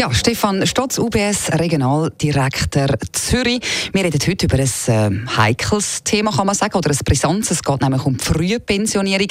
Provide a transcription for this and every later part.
Ja, Stefan Stotz, UBS Regionaldirektor Zürich. Wir reden heute über ein äh, heikles Thema, kann man sagen, oder ein brisantes. Es geht nämlich um die frühe Pensionierung.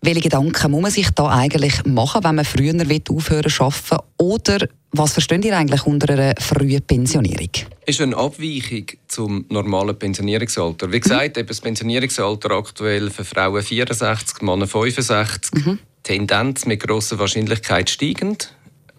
Welche Gedanken muss man sich da eigentlich machen, wenn man früher will aufhören zu arbeiten? Oder was versteht ihr eigentlich unter einer frühen Pensionierung? ist eine Abweichung zum normalen Pensionierungsalter. Wie gesagt, eben das Pensionierungsalter aktuell für Frauen 64, Männer 65. Tendenz mit grosser Wahrscheinlichkeit steigend.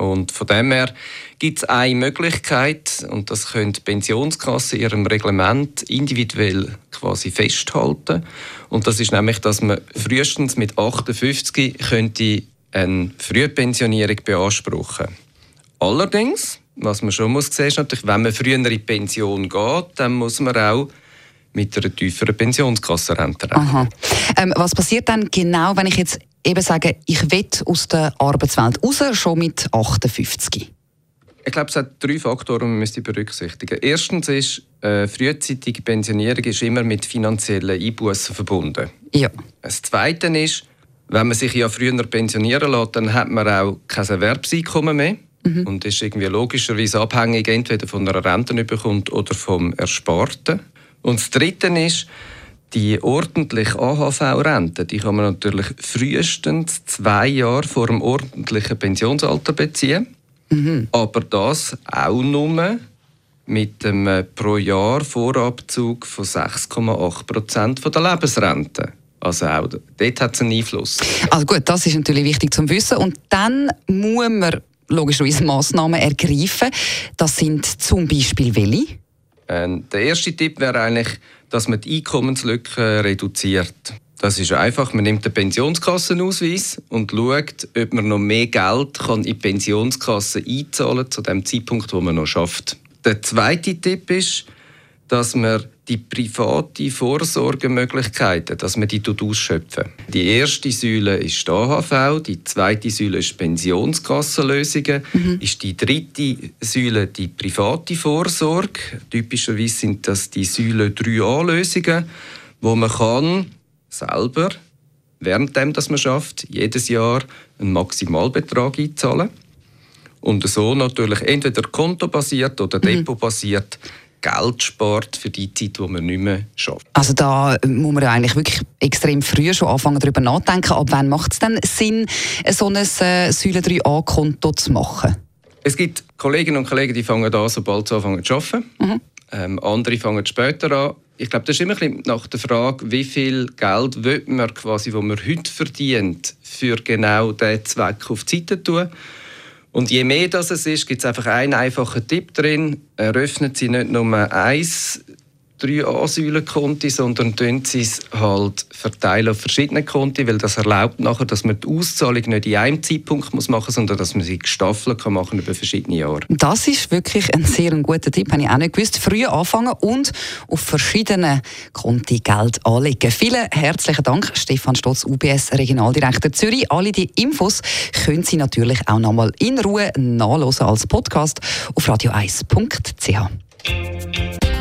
Und von dem her gibt es eine Möglichkeit, und das können die Pensionskassen in ihrem Reglement individuell quasi festhalten. Und das ist nämlich, dass man frühestens mit 58 könnte eine Frühpensionierung beanspruchen Allerdings, was man schon muss sehen, ist natürlich, wenn man früher in die Pension geht, dann muss man auch mit einer tieferen Pensionskassenrente rechnen. Ähm, was passiert dann genau, wenn ich jetzt eben sage, ich will aus der Arbeitswelt raus, schon mit 58? Ich glaube, es hat drei Faktoren, die man müsste berücksichtigen Erstens ist, äh, frühzeitige Pensionierung ist immer mit finanziellen Einbußen verbunden. Ja. Das Zweite ist, wenn man sich ja früher pensionieren lässt, dann hat man auch kein Erwerbseinkommen mehr und ist irgendwie logischerweise abhängig entweder von einer Rente bekommt oder vom Ersparten. Und das Dritte ist, die ordentliche AHV-Rente, die kann man natürlich frühestens zwei Jahre vor dem ordentlichen Pensionsalter beziehen. Aber das auch nur mit einem pro Jahr Vorabzug von 6,8 Prozent der Lebensrente. Also auch dort hat es einen Einfluss. Also gut, das ist natürlich wichtig zum Wissen. Und dann muss man logischerweise Massnahmen ergreifen. Das sind zum Beispiel welche? Ähm, der erste Tipp wäre eigentlich, dass man die Einkommenslücke reduziert. Das ist einfach, man nimmt den Pensionskassenausweis und schaut, ob man noch mehr Geld in die Pensionskasse einzahlen kann, zu dem Zeitpunkt, wo man noch schafft. Der zweite Tipp ist, dass man die private Vorsorgemöglichkeiten, dass man die ausschöpfen. Die erste Säule ist die AHV, die zweite Säule ist Pensionskassenlösungen, ist die dritte Säule die private Vorsorge. Typischerweise sind das die Säule 3a-Lösungen, wo man kann selber währenddem, dass man schafft, jedes Jahr einen Maximalbetrag einzahlen und so natürlich entweder kontobasiert oder depotbasiert Geld spart für die Zeit, die man nicht mehr schafft. Also da muss man ja eigentlich wirklich extrem früh schon anfangen darüber nachdenken. Ab wann macht es denn Sinn, so ein äh, Säule 3a-Konto zu machen? Es gibt Kolleginnen und Kollegen, die fangen an, sobald sie anfangen zu arbeiten. Ähm, andere fangen später an. Ich glaube, das ist immer ein bisschen nach der Frage, wie viel Geld will man quasi, wo man heute verdient, für genau diesen Zweck auf die Seite tun. Und je mehr das es ist, gibt es einfach einen einfachen Tipp drin. Eröffnen Sie nicht nur eins, drei Asylkonti, sondern tun Sie es halt verteilen auf verschiedene Konti, weil das erlaubt nachher, dass man die Auszahlung nicht in einem Zeitpunkt muss machen muss, sondern dass man sie gestaffelt kann machen über verschiedene Jahre. Das ist wirklich ein sehr guter Tipp, habe ich auch nicht gewusst. Früh anfangen und auf verschiedenen Konti Geld anlegen. Vielen herzlichen Dank, Stefan Stotz, UBS Regionaldirektor Zürich. Alle die Infos können Sie natürlich auch nochmal in Ruhe nachlesen als Podcast auf radio1.ch.